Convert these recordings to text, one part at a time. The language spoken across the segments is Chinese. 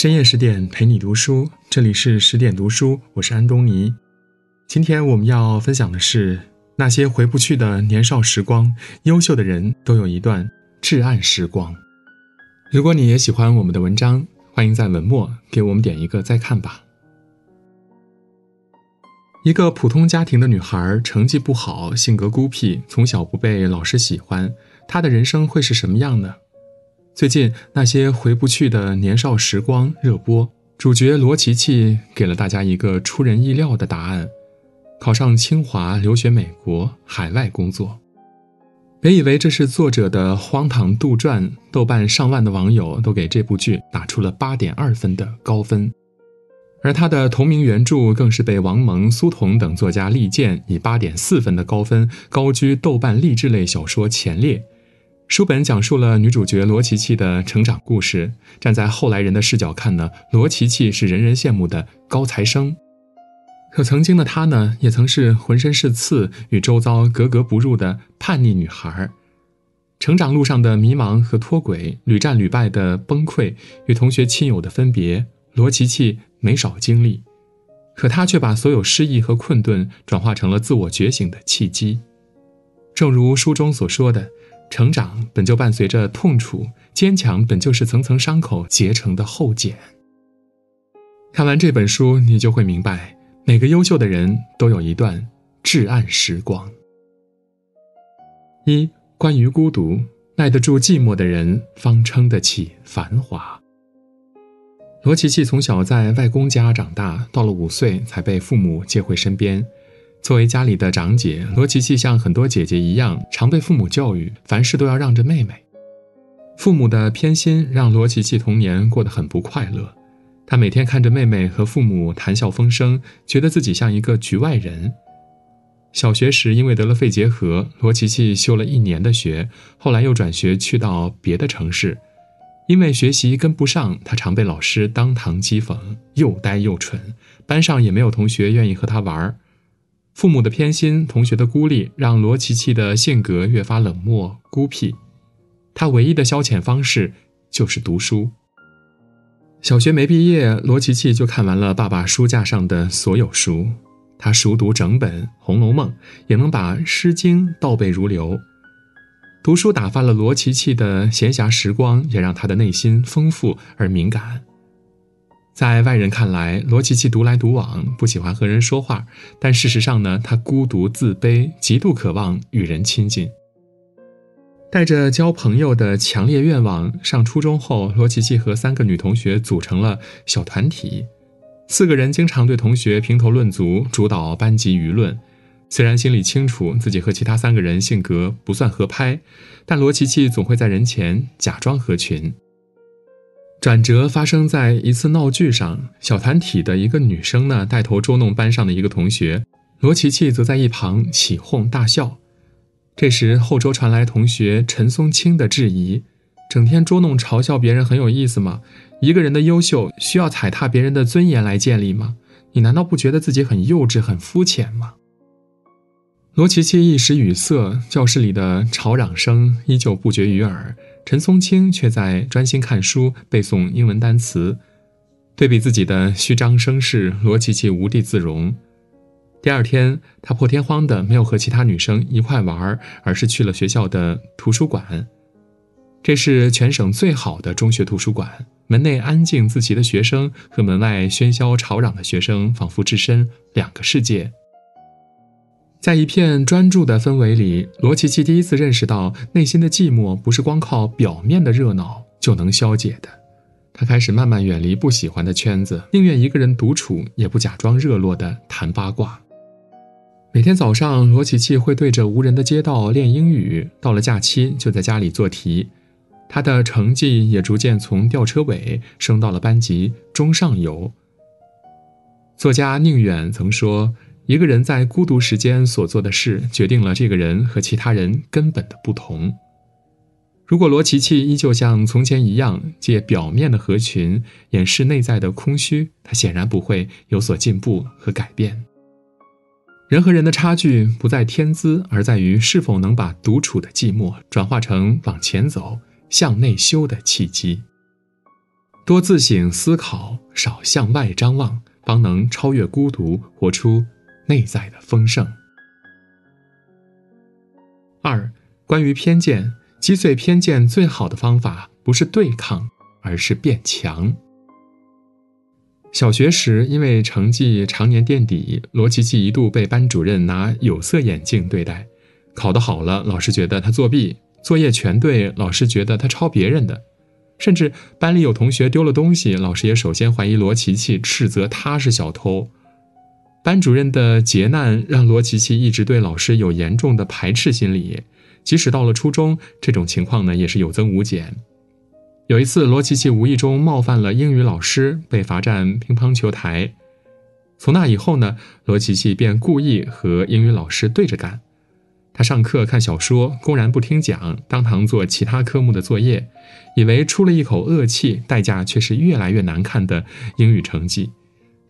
深夜十点陪你读书，这里是十点读书，我是安东尼。今天我们要分享的是那些回不去的年少时光。优秀的人都有一段至暗时光。如果你也喜欢我们的文章，欢迎在文末给我们点一个再看吧。一个普通家庭的女孩，成绩不好，性格孤僻，从小不被老师喜欢，她的人生会是什么样呢？最近那些回不去的年少时光热播，主角罗琦琦给了大家一个出人意料的答案：考上清华，留学美国，海外工作。别以为这是作者的荒唐杜撰，豆瓣上万的网友都给这部剧打出了八点二分的高分，而他的同名原著更是被王蒙、苏童等作家力荐，以八点四分的高分高居豆瓣励志类小说前列。书本讲述了女主角罗琦琦的成长故事。站在后来人的视角看呢，罗琦琦是人人羡慕的高材生，可曾经的她呢，也曾是浑身是刺、与周遭格格不入的叛逆女孩。成长路上的迷茫和脱轨，屡战屡败的崩溃，与同学亲友的分别，罗琦琦没少经历。可她却把所有失意和困顿转化成了自我觉醒的契机。正如书中所说的。成长本就伴随着痛楚，坚强本就是层层伤口结成的厚茧。看完这本书，你就会明白，每个优秀的人都有一段至暗时光。一关于孤独，耐得住寂寞的人，方撑得起繁华。罗琦琦从小在外公家长大，到了五岁才被父母接回身边。作为家里的长姐，罗琪琪像很多姐姐一样，常被父母教育，凡事都要让着妹妹。父母的偏心让罗琪琪童年过得很不快乐。她每天看着妹妹和父母谈笑风生，觉得自己像一个局外人。小学时因为得了肺结核，罗琪琪休了一年的学，后来又转学去到别的城市。因为学习跟不上，她常被老师当堂讥讽，又呆又蠢，班上也没有同学愿意和她玩儿。父母的偏心，同学的孤立，让罗琦琦的性格越发冷漠孤僻。他唯一的消遣方式就是读书。小学没毕业，罗琦琦就看完了爸爸书架上的所有书。他熟读整本《红楼梦》，也能把《诗经》倒背如流。读书打发了罗琦琦的闲暇时光，也让他的内心丰富而敏感。在外人看来，罗琦琦独来独往，不喜欢和人说话。但事实上呢，他孤独自卑，极度渴望与人亲近。带着交朋友的强烈愿望，上初中后，罗琦琦和三个女同学组成了小团体。四个人经常对同学评头论足，主导班级舆论。虽然心里清楚自己和其他三个人性格不算合拍，但罗琦琦总会在人前假装合群。转折发生在一次闹剧上，小团体的一个女生呢带头捉弄班上的一个同学，罗琪琪则在一旁起哄大笑。这时后桌传来同学陈松青的质疑：“整天捉弄嘲笑别人很有意思吗？一个人的优秀需要踩踏别人的尊严来建立吗？你难道不觉得自己很幼稚、很肤浅吗？”罗琪琪一时语塞，教室里的吵嚷声依旧不绝于耳。陈松青却在专心看书，背诵英文单词。对比自己的虚张声势，罗琦琦无地自容。第二天，他破天荒的没有和其他女生一块玩，而是去了学校的图书馆。这是全省最好的中学图书馆，门内安静自习的学生和门外喧嚣吵嚷的学生，仿佛置身两个世界。在一片专注的氛围里，罗琦琦第一次认识到，内心的寂寞不是光靠表面的热闹就能消解的。他开始慢慢远离不喜欢的圈子，宁愿一个人独处，也不假装热络的谈八卦。每天早上，罗琦琦会对着无人的街道练英语；到了假期，就在家里做题。他的成绩也逐渐从吊车尾升到了班级中上游。作家宁远曾说。一个人在孤独时间所做的事，决定了这个人和其他人根本的不同。如果罗琦琦依旧像从前一样，借表面的合群掩饰内在的空虚，他显然不会有所进步和改变。人和人的差距不在天资，而在于是否能把独处的寂寞转化成往前走、向内修的契机。多自省思考，少向外张望，方能超越孤独，活出内在的丰盛。二，关于偏见，击碎偏见最好的方法不是对抗，而是变强。小学时，因为成绩常年垫底，罗琪琪一度被班主任拿有色眼镜对待。考得好了，老师觉得他作弊；作业全对，老师觉得他抄别人的。甚至班里有同学丢了东西，老师也首先怀疑罗琪琪，斥责他是小偷。班主任的劫难让罗琪琪一直对老师有严重的排斥心理，即使到了初中，这种情况呢也是有增无减。有一次，罗琪琪无意中冒犯了英语老师，被罚站乒乓球台。从那以后呢，罗琪琪便故意和英语老师对着干。他上课看小说，公然不听讲，当堂做其他科目的作业，以为出了一口恶气，代价却是越来越难看的英语成绩。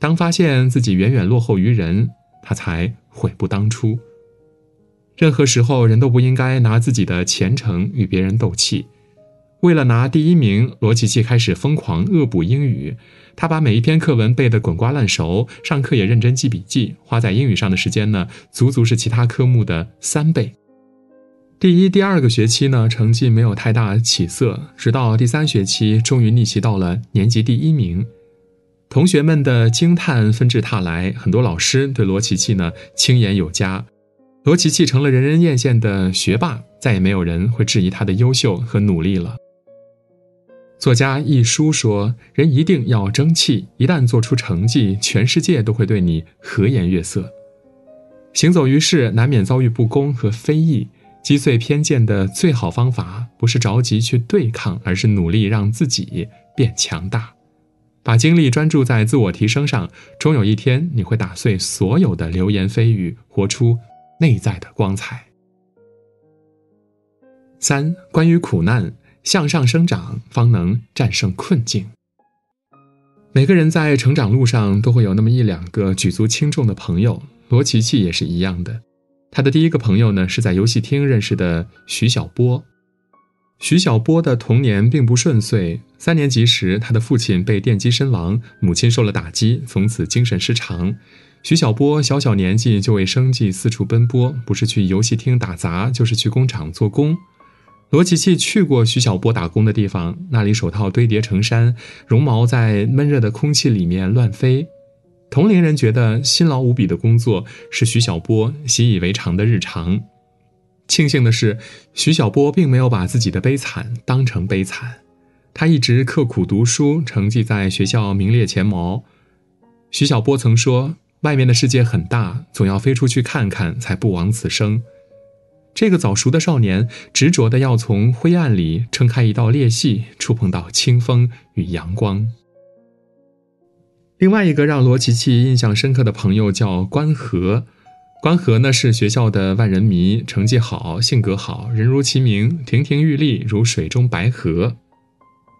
当发现自己远远落后于人，他才悔不当初。任何时候，人都不应该拿自己的前程与别人斗气。为了拿第一名，罗琪琪开始疯狂恶补英语。他把每一篇课文背得滚瓜烂熟，上课也认真记笔记，花在英语上的时间呢，足足是其他科目的三倍。第一、第二个学期呢，成绩没有太大起色，直到第三学期，终于逆袭到了年级第一名。同学们的惊叹纷至沓来，很多老师对罗琪琪呢轻言有加，罗琪琪成了人人艳羡的学霸，再也没有人会质疑他的优秀和努力了。作家一书说：“人一定要争气，一旦做出成绩，全世界都会对你和颜悦色。行走于世，难免遭遇不公和非议。击碎偏见的最好方法，不是着急去对抗，而是努力让自己变强大。把精力专注在自我提升上，终有一天你会打碎所有的流言蜚语，活出内在的光彩。”三、关于苦难。向上生长，方能战胜困境。每个人在成长路上都会有那么一两个举足轻重的朋友，罗琪琪也是一样的。他的第一个朋友呢，是在游戏厅认识的徐小波。徐小波的童年并不顺遂，三年级时，他的父亲被电击身亡，母亲受了打击，从此精神失常。徐小波小小年纪就为生计四处奔波，不是去游戏厅打杂，就是去工厂做工。罗琪琪去过徐小波打工的地方，那里手套堆叠成山，绒毛在闷热的空气里面乱飞。同龄人觉得辛劳无比的工作是徐小波习以为常的日常。庆幸的是，徐小波并没有把自己的悲惨当成悲惨，他一直刻苦读书，成绩在学校名列前茅。徐小波曾说：“外面的世界很大，总要飞出去看看，才不枉此生。”这个早熟的少年，执着的要从灰暗里撑开一道裂隙，触碰到清风与阳光。另外一个让罗琪琪印象深刻的朋友叫关河，关河呢是学校的万人迷，成绩好，性格好，人如其名，亭亭玉立，如水中白河。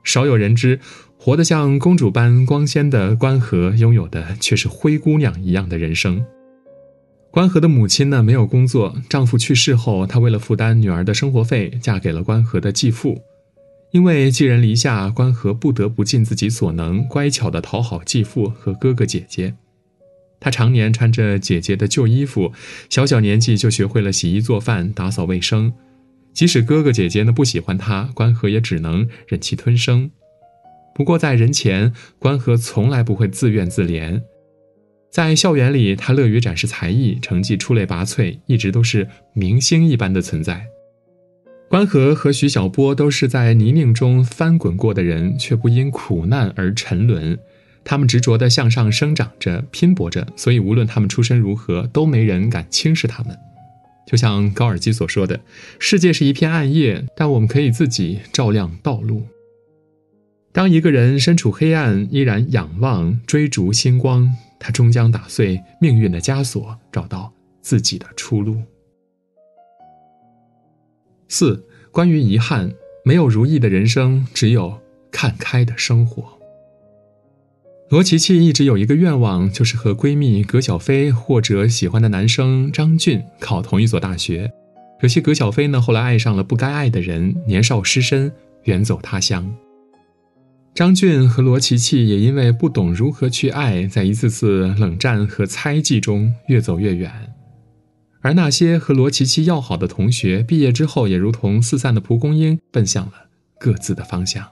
少有人知，活得像公主般光鲜的关河，拥有的却是灰姑娘一样的人生。关河的母亲呢没有工作，丈夫去世后，她为了负担女儿的生活费，嫁给了关河的继父。因为寄人篱下，关河不得不尽自己所能，乖巧地讨好继父和哥哥姐姐。她常年穿着姐姐的旧衣服，小小年纪就学会了洗衣做饭、打扫卫生。即使哥哥姐姐呢不喜欢她，关河也只能忍气吞声。不过在人前，关河从来不会自怨自怜。在校园里，他乐于展示才艺，成绩出类拔萃，一直都是明星一般的存在。关河和徐小波都是在泥泞中翻滚过的人，却不因苦难而沉沦。他们执着地向上生长着，拼搏着，所以无论他们出身如何，都没人敢轻视他们。就像高尔基所说的：“世界是一片暗夜，但我们可以自己照亮道路。”当一个人身处黑暗，依然仰望追逐星光。他终将打碎命运的枷锁，找到自己的出路。四、关于遗憾，没有如意的人生，只有看开的生活。罗琪琪一直有一个愿望，就是和闺蜜葛小飞或者喜欢的男生张俊考同一所大学。可惜葛小飞呢，后来爱上了不该爱的人，年少失身，远走他乡。张俊和罗琪琪也因为不懂如何去爱，在一次次冷战和猜忌中越走越远。而那些和罗琪琪要好的同学，毕业之后也如同四散的蒲公英，奔向了各自的方向。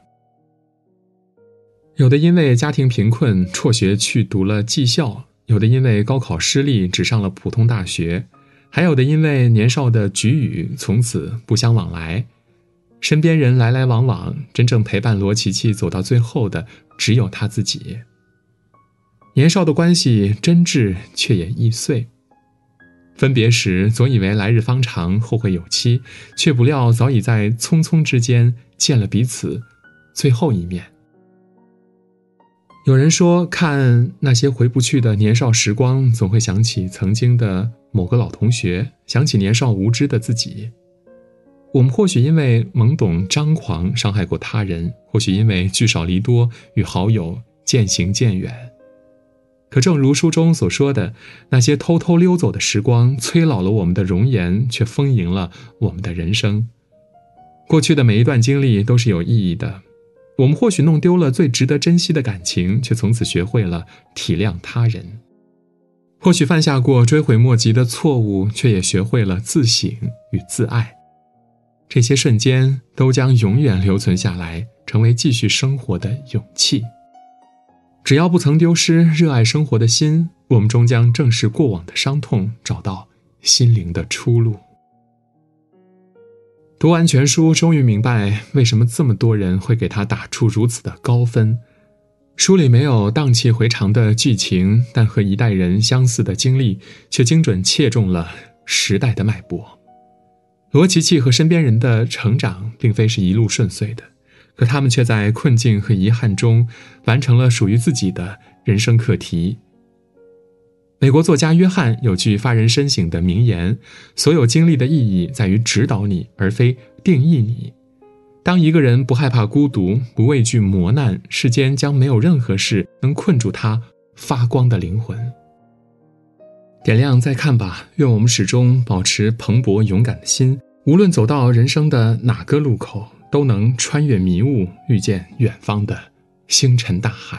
有的因为家庭贫困辍学去读了技校，有的因为高考失利只上了普通大学，还有的因为年少的局语从此不相往来。身边人来来往往，真正陪伴罗琪琪走到最后的只有他自己。年少的关系真挚，却也易碎。分别时总以为来日方长，后会有期，却不料早已在匆匆之间见了彼此最后一面。有人说，看那些回不去的年少时光，总会想起曾经的某个老同学，想起年少无知的自己。我们或许因为懵懂张狂伤害过他人，或许因为聚少离多与好友渐行渐远。可正如书中所说的，那些偷偷溜走的时光，催老了我们的容颜，却丰盈了我们的人生。过去的每一段经历都是有意义的。我们或许弄丢了最值得珍惜的感情，却从此学会了体谅他人；或许犯下过追悔莫及的错误，却也学会了自省与自爱。这些瞬间都将永远留存下来，成为继续生活的勇气。只要不曾丢失热爱生活的心，我们终将正视过往的伤痛，找到心灵的出路。读完全书，终于明白为什么这么多人会给他打出如此的高分。书里没有荡气回肠的剧情，但和一代人相似的经历，却精准切中了时代的脉搏。罗琪琪和身边人的成长并非是一路顺遂的，可他们却在困境和遗憾中完成了属于自己的人生课题。美国作家约翰有句发人深省的名言：“所有经历的意义在于指导你，而非定义你。”当一个人不害怕孤独，不畏惧磨难，世间将没有任何事能困住他发光的灵魂。点亮再看吧，愿我们始终保持蓬勃勇敢的心，无论走到人生的哪个路口，都能穿越迷雾，遇见远方的星辰大海。